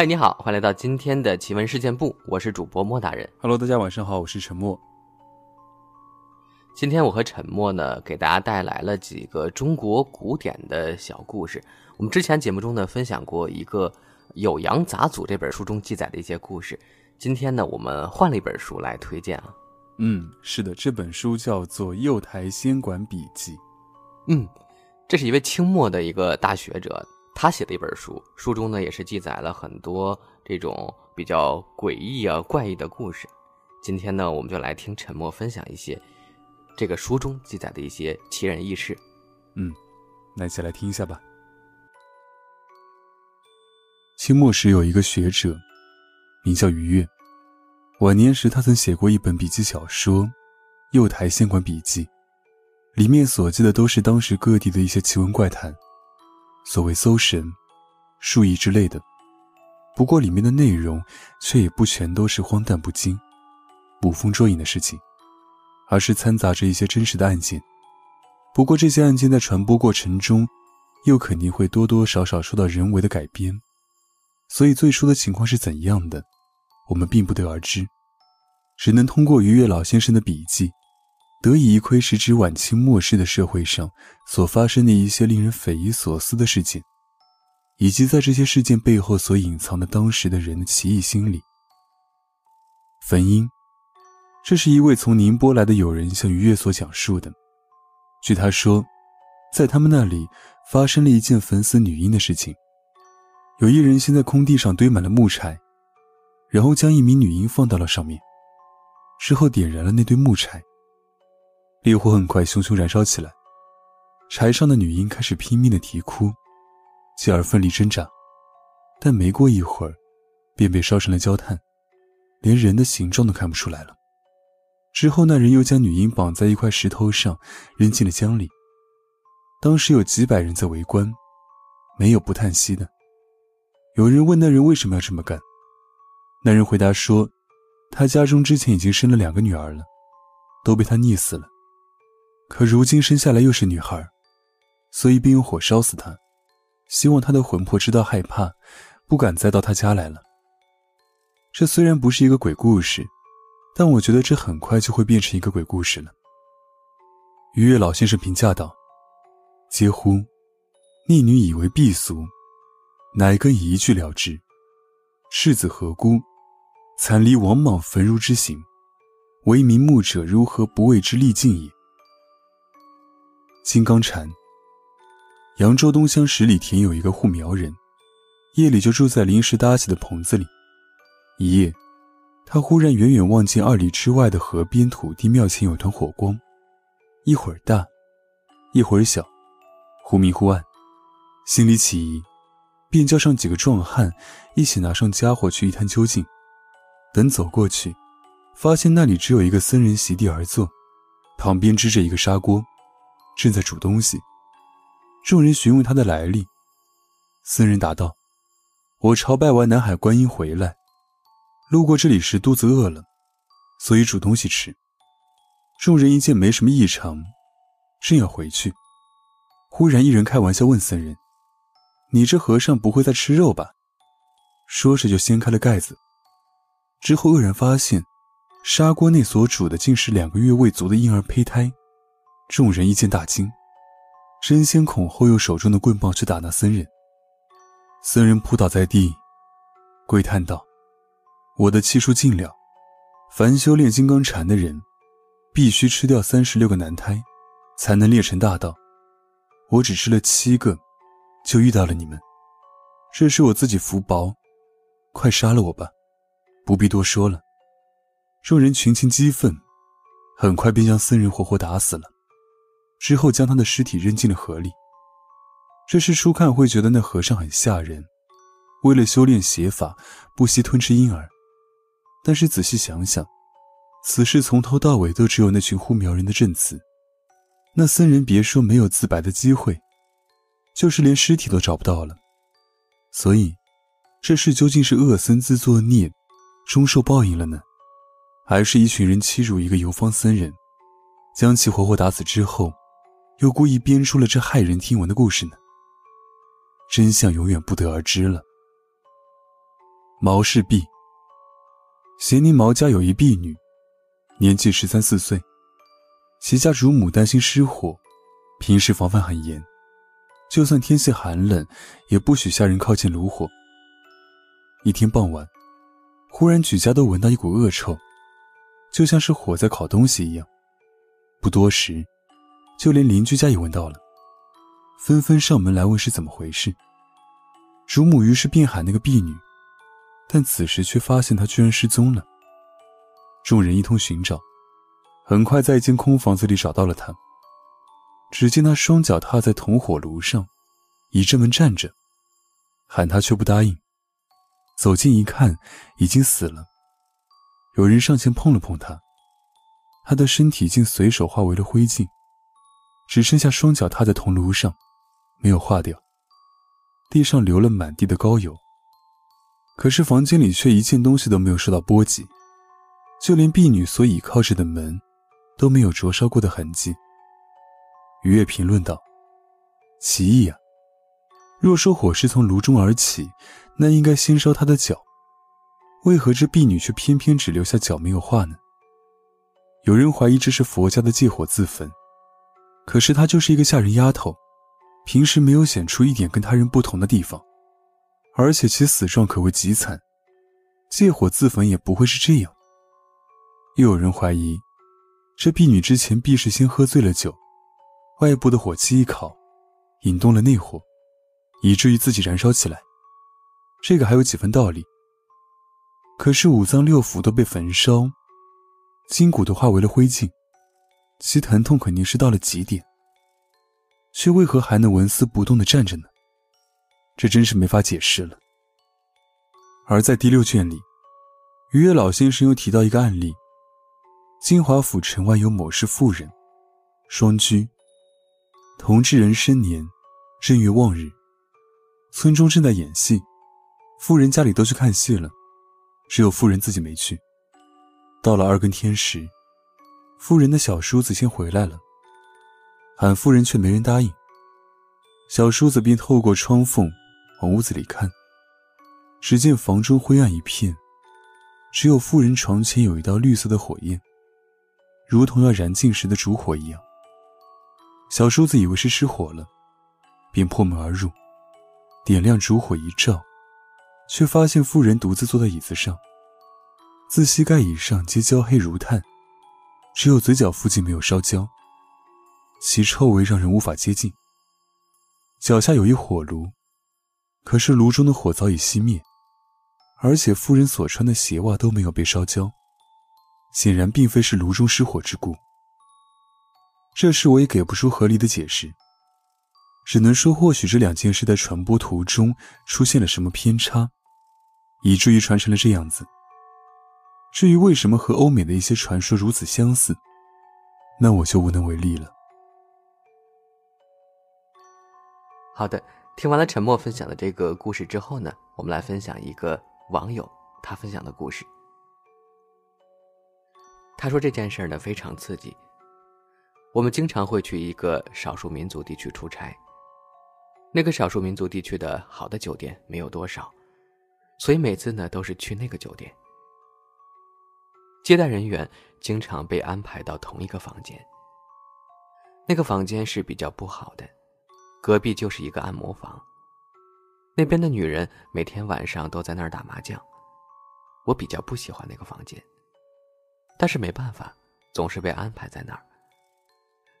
嗨，你好，欢迎来到今天的奇闻事件部，我是主播莫大人。Hello，大家晚上好，我是陈默。今天我和陈默呢，给大家带来了几个中国古典的小故事。我们之前节目中呢，分享过一个《酉阳杂俎》这本书中记载的一些故事。今天呢，我们换了一本书来推荐啊。嗯，是的，这本书叫做《右台仙馆笔记》。嗯，这是一位清末的一个大学者，他写的一本书，书中呢也是记载了很多这种比较诡异啊、怪异的故事。今天呢，我们就来听陈默分享一些这个书中记载的一些奇人异事。嗯，那一起来听一下吧。清末时有一个学者，名叫于越。晚年时，他曾写过一本笔记小说《右台仙馆笔记》，里面所记的都是当时各地的一些奇闻怪谈，所谓搜神、术异之类的。不过，里面的内容却也不全都是荒诞不经、捕风捉影的事情，而是掺杂着一些真实的案件。不过，这些案件在传播过程中，又肯定会多多少少受到人为的改编，所以最初的情况是怎样的，我们并不得而知，只能通过于越老先生的笔记，得以一窥时值晚清末世的社会上所发生的一些令人匪夷所思的事件，以及在这些事件背后所隐藏的当时的人的奇异心理。汾阴，这是一位从宁波来的友人向于越所讲述的。据他说，在他们那里发生了一件焚死女婴的事情。有一人先在空地上堆满了木柴，然后将一名女婴放到了上面，之后点燃了那堆木柴。烈火很快熊熊燃烧起来，柴上的女婴开始拼命的啼哭，继而奋力挣扎，但没过一会儿，便被烧成了焦炭，连人的形状都看不出来了。之后，那人又将女婴绑在一块石头上，扔进了江里。当时有几百人在围观，没有不叹息的。有人问那人为什么要这么干，那人回答说，他家中之前已经生了两个女儿了，都被他溺死了，可如今生下来又是女孩，所以便用火烧死她，希望她的魂魄知道害怕，不敢再到他家来了。这虽然不是一个鬼故事。但我觉得这很快就会变成一个鬼故事了。于越老先生评价道：“嗟乎！逆女以为避俗，乃更以一句了之。世子何辜？惨离王莽焚儒之刑，为民目者如何不为之力尽也？”金刚禅，扬州东乡十里田有一个护苗人，夜里就住在临时搭起的棚子里。一夜。他忽然远远望见二里之外的河边土地庙前有团火光，一会儿大，一会儿小，忽明忽暗，心里起疑，便叫上几个壮汉一起拿上家伙去一探究竟。等走过去，发现那里只有一个僧人席地而坐，旁边支着一个砂锅，正在煮东西。众人询问他的来历，僧人答道：“我朝拜完南海观音回来。”路过这里时肚子饿了，所以煮东西吃。众人一见没什么异常，正要回去，忽然一人开玩笑问僧人：“你这和尚不会在吃肉吧？”说着就掀开了盖子，之后愕然发现，砂锅内所煮的竟是两个月未足的婴儿胚胎。众人一见大惊，争先恐后用手中的棍棒去打那僧人。僧人扑倒在地，跪叹道。我的气数尽了，凡修炼金刚禅的人，必须吃掉三十六个男胎，才能练成大道。我只吃了七个，就遇到了你们，这是我自己福薄，快杀了我吧，不必多说了。众人群情激愤，很快便将僧人活活打死了，之后将他的尸体扔进了河里。这是初看会觉得那和尚很吓人，为了修炼邪法，不惜吞吃婴儿。但是仔细想想，此事从头到尾都只有那群护苗人的证词。那僧人别说没有自白的机会，就是连尸体都找不到了。所以，这事究竟是恶僧自作孽，终受报应了呢，还是一群人欺辱一个游方僧人，将其活活打死之后，又故意编出了这骇人听闻的故事呢？真相永远不得而知了。毛氏婢。咸宁毛家有一婢女，年纪十三四岁，其家主母担心失火，平时防范很严，就算天气寒冷，也不许下人靠近炉火。一天傍晚，忽然举家都闻到一股恶臭，就像是火在烤东西一样。不多时，就连邻居家也闻到了，纷纷上门来问是怎么回事。主母于是便喊那个婢女，但此时却发现她居然失踪了。众人一通寻找，很快在一间空房子里找到了她。只见她双脚踏在铜火炉上，倚着门站着，喊她却不答应。走近一看，已经死了。有人上前碰了碰她，她的身体竟随手化为了灰烬，只剩下双脚踏在铜炉上，没有化掉。地上流了满地的膏油，可是房间里却一件东西都没有受到波及，就连婢女所倚靠着的门都没有灼烧过的痕迹。于月评论道：“奇异啊！若说火是从炉中而起，那应该先烧她的脚，为何这婢女却偏偏只留下脚没有化呢？有人怀疑这是佛家的借火自焚，可是她就是一个下人丫头。”平时没有显出一点跟他人不同的地方，而且其死状可谓极惨，借火自焚也不会是这样。又有人怀疑，这婢女之前必是先喝醉了酒，外部的火气一烤，引动了内火，以至于自己燃烧起来。这个还有几分道理。可是五脏六腑都被焚烧，筋骨都化为了灰烬，其疼痛肯定是到了极点。却为何还能纹丝不动的站着呢？这真是没法解释了。而在第六卷里，于月老先生又提到一个案例：金华府城外有某氏妇人，双居。同治人生年正月望日，村中正在演戏，妇人家里都去看戏了，只有妇人自己没去。到了二更天时，妇人的小叔子先回来了。喊夫人却没人答应，小叔子便透过窗缝往屋子里看。只见房中灰暗一片，只有妇人床前有一道绿色的火焰，如同要燃尽时的烛火一样。小叔子以为是失火了，便破门而入，点亮烛火一照，却发现妇人独自坐在椅子上，自膝盖以上皆焦黑如炭，只有嘴角附近没有烧焦。其臭味让人无法接近。脚下有一火炉，可是炉中的火早已熄灭，而且夫人所穿的鞋袜都没有被烧焦，显然并非是炉中失火之故。这事我也给不出合理的解释，只能说或许这两件事在传播途中出现了什么偏差，以至于传成了这样子。至于为什么和欧美的一些传说如此相似，那我就无能为力了。好的，听完了沉默分享的这个故事之后呢，我们来分享一个网友他分享的故事。他说这件事呢非常刺激。我们经常会去一个少数民族地区出差，那个少数民族地区的好的酒店没有多少，所以每次呢都是去那个酒店。接待人员经常被安排到同一个房间，那个房间是比较不好的。隔壁就是一个按摩房，那边的女人每天晚上都在那儿打麻将。我比较不喜欢那个房间，但是没办法，总是被安排在那儿。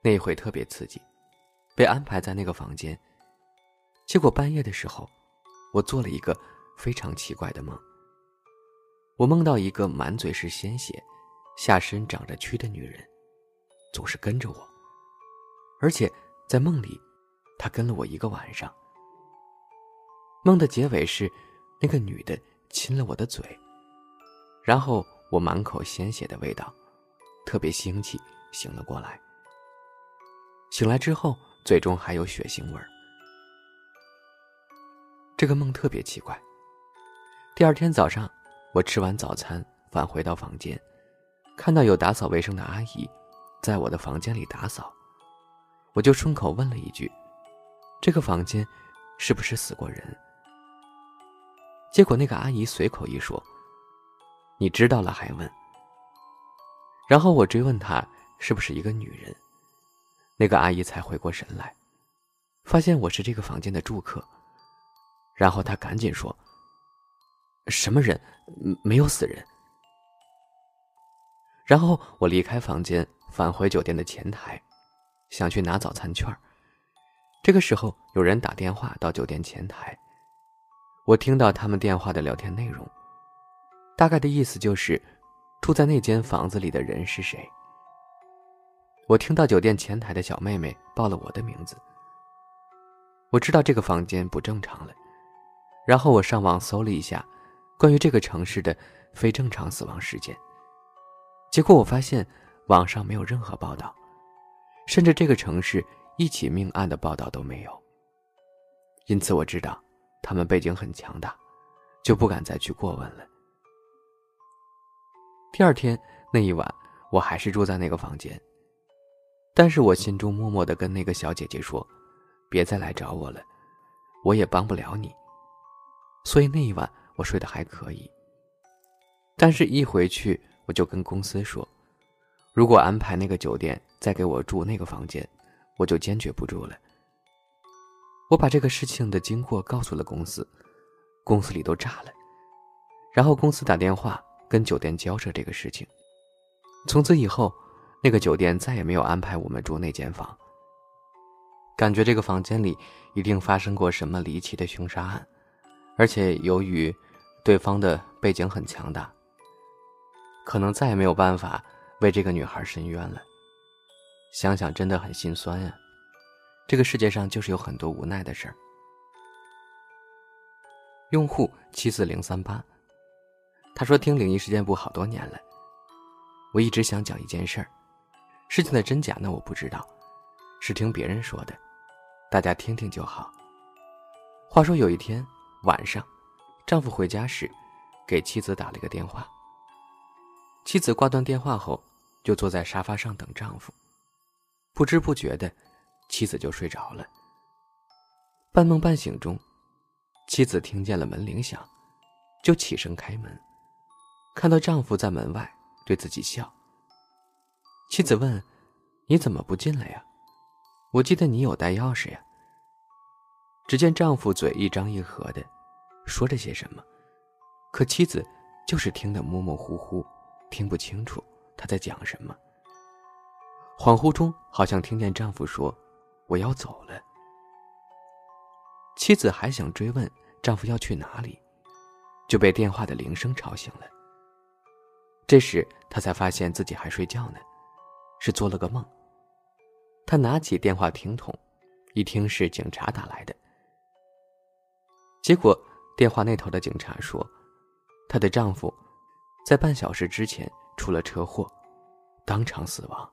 那一回特别刺激，被安排在那个房间，结果半夜的时候，我做了一个非常奇怪的梦。我梦到一个满嘴是鲜血、下身长着蛆的女人，总是跟着我，而且在梦里。她跟了我一个晚上。梦的结尾是，那个女的亲了我的嘴，然后我满口鲜血的味道，特别腥气，醒了过来。醒来之后，嘴中还有血腥味儿。这个梦特别奇怪。第二天早上，我吃完早餐返回到房间，看到有打扫卫生的阿姨，在我的房间里打扫，我就顺口问了一句。这个房间是不是死过人？结果那个阿姨随口一说：“你知道了还问。”然后我追问她是不是一个女人，那个阿姨才回过神来，发现我是这个房间的住客。然后她赶紧说：“什么人？没有死人。”然后我离开房间，返回酒店的前台，想去拿早餐券这个时候，有人打电话到酒店前台。我听到他们电话的聊天内容，大概的意思就是，住在那间房子里的人是谁。我听到酒店前台的小妹妹报了我的名字，我知道这个房间不正常了。然后我上网搜了一下，关于这个城市的非正常死亡事件。结果我发现网上没有任何报道，甚至这个城市一起命案的报道都没有。因此我知道。他们背景很强大，就不敢再去过问了。第二天那一晚，我还是住在那个房间，但是我心中默默的跟那个小姐姐说：“别再来找我了，我也帮不了你。”所以那一晚我睡得还可以。但是，一回去我就跟公司说：“如果安排那个酒店再给我住那个房间，我就坚决不住了。”我把这个事情的经过告诉了公司，公司里都炸了。然后公司打电话跟酒店交涉这个事情。从此以后，那个酒店再也没有安排我们住那间房。感觉这个房间里一定发生过什么离奇的凶杀案，而且由于对方的背景很强大，可能再也没有办法为这个女孩伸冤了。想想真的很心酸呀。这个世界上就是有很多无奈的事儿。用户七四零三八，他说听灵异事件部好多年了，我一直想讲一件事儿，事情的真假呢我不知道，是听别人说的，大家听听就好。话说有一天晚上，丈夫回家时，给妻子打了个电话。妻子挂断电话后，就坐在沙发上等丈夫，不知不觉的。妻子就睡着了。半梦半醒中，妻子听见了门铃响，就起身开门，看到丈夫在门外对自己笑。妻子问：“你怎么不进来呀？我记得你有带钥匙呀。”只见丈夫嘴一张一合的，说着些什么，可妻子就是听得模模糊糊，听不清楚他在讲什么。恍惚中，好像听见丈夫说。我要走了。妻子还想追问丈夫要去哪里，就被电话的铃声吵醒了。这时她才发现自己还睡觉呢，是做了个梦。她拿起电话听筒，一听是警察打来的。结果电话那头的警察说，她的丈夫在半小时之前出了车祸，当场死亡。